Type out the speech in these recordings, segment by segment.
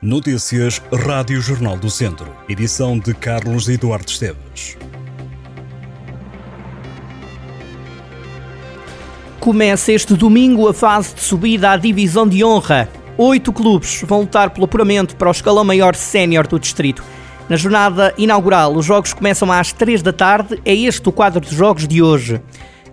Notícias Rádio Jornal do Centro. Edição de Carlos Eduardo Esteves. Começa este domingo a fase de subida à divisão de honra. Oito clubes vão lutar pelo apuramento para o escalão maior sénior do distrito. Na jornada inaugural, os jogos começam às três da tarde. É este o quadro de jogos de hoje.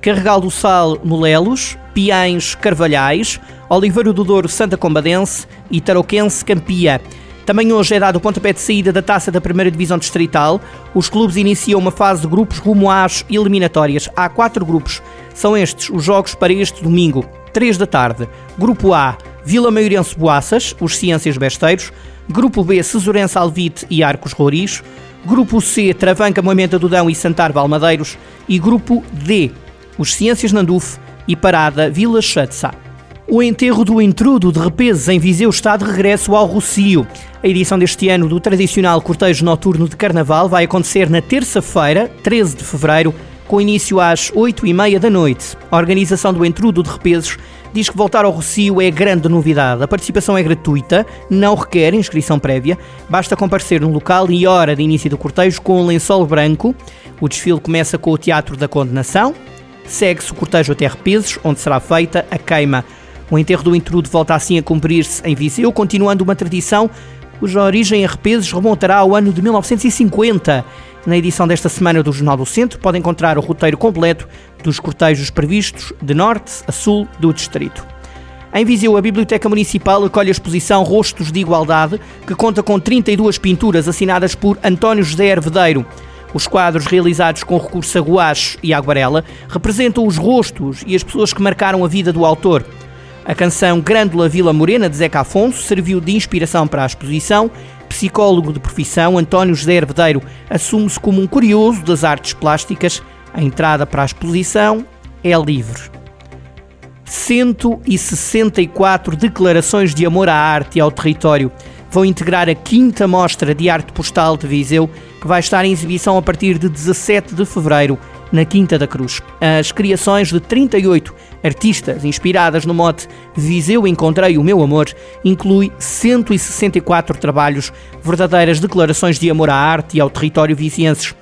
Carregal do Sal, Molelos, Piães, Carvalhais, Oliveiro do Douro, Santa Combadense e Tarouquense, Campia. Também hoje é dado o pontapé de saída da taça da primeira divisão distrital. Os clubes iniciam uma fase de grupos rumo às eliminatórias. Há quatro grupos. São estes os jogos para este domingo, 3 da tarde. Grupo A, Vila Maiorense Boaças, os Ciências Besteiros. Grupo B, Cesurense Alvite e Arcos Roriz. Grupo C, Travanca Moimenta do Dão e Santar Valmadeiros. E Grupo D, os Ciências Nanduf e Parada Vila Chatzá. O enterro do intrudo de Repeses em Viseu está de regresso ao Rocio. A edição deste ano do tradicional cortejo noturno de Carnaval vai acontecer na terça-feira, 13 de fevereiro, com início às 8 e meia da noite. A organização do Entrudo de Repeses diz que voltar ao Rocio é grande novidade. A participação é gratuita, não requer inscrição prévia, basta comparecer no local e hora de início do cortejo com um lençol branco. O desfile começa com o Teatro da Condenação, segue-se o cortejo até Repeses, onde será feita a queima. O enterro do intrudo volta assim a cumprir-se em Viseu, continuando uma tradição cuja origem em Repeses remontará ao ano de 1950. Na edição desta semana do Jornal do Centro pode encontrar o roteiro completo dos cortejos previstos de norte a sul do distrito. Em Viseu, a Biblioteca Municipal acolhe a exposição Rostos de Igualdade, que conta com 32 pinturas assinadas por António José Hervedeiro. Os quadros realizados com recurso a guache e aguarela representam os rostos e as pessoas que marcaram a vida do autor. A canção Grândola Vila Morena de Zeca Afonso serviu de inspiração para a exposição. Psicólogo de profissão, António José Hervedeiro assume-se como um curioso das artes plásticas. A entrada para a exposição é livre. 164 declarações de amor à arte e ao território vão integrar a quinta mostra de arte postal de Viseu, que vai estar em exibição a partir de 17 de fevereiro na Quinta da Cruz. As criações de 38 artistas inspiradas no mote Viseu Encontrei o Meu Amor inclui 164 trabalhos, verdadeiras declarações de amor à arte e ao território vizienses.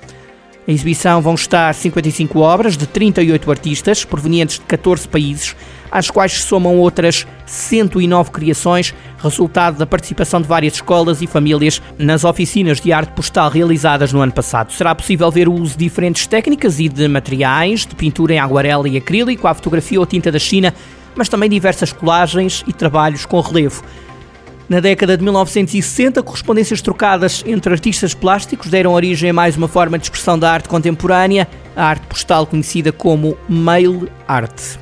A exibição vão estar 55 obras de 38 artistas provenientes de 14 países, às quais se somam outras 109 criações, resultado da participação de várias escolas e famílias nas oficinas de arte postal realizadas no ano passado. Será possível ver o uso de diferentes técnicas e de materiais, de pintura em aguarela e acrílico, à fotografia ou tinta da China, mas também diversas colagens e trabalhos com relevo. Na década de 1960, correspondências trocadas entre artistas plásticos deram origem a mais uma forma de expressão da arte contemporânea, a arte postal conhecida como mail art.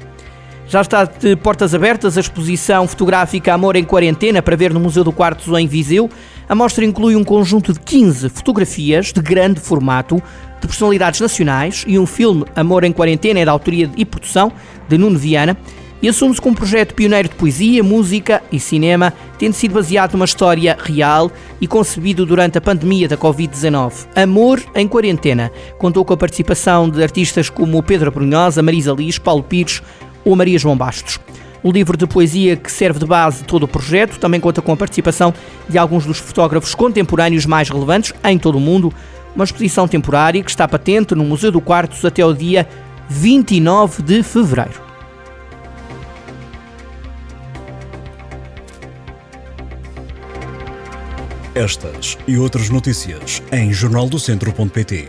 Já está de portas abertas a exposição fotográfica Amor em Quarentena para ver no Museu do Quartzo em Viseu. A mostra inclui um conjunto de 15 fotografias de grande formato de personalidades nacionais e um filme Amor em Quarentena é da autoria e produção de Nuno Viana e assume-se como um projeto pioneiro de poesia, música e cinema, tendo sido baseado numa história real e concebido durante a pandemia da Covid-19. Amor em Quarentena contou com a participação de artistas como Pedro Brunhosa, Marisa Liz, Paulo Pires ou Maria João Bastos. O livro de poesia que serve de base todo o projeto também conta com a participação de alguns dos fotógrafos contemporâneos mais relevantes em todo o mundo, uma exposição temporária que está patente no Museu do Quartos até o dia 29 de fevereiro. Estas e outras notícias em jornaldocentro.pt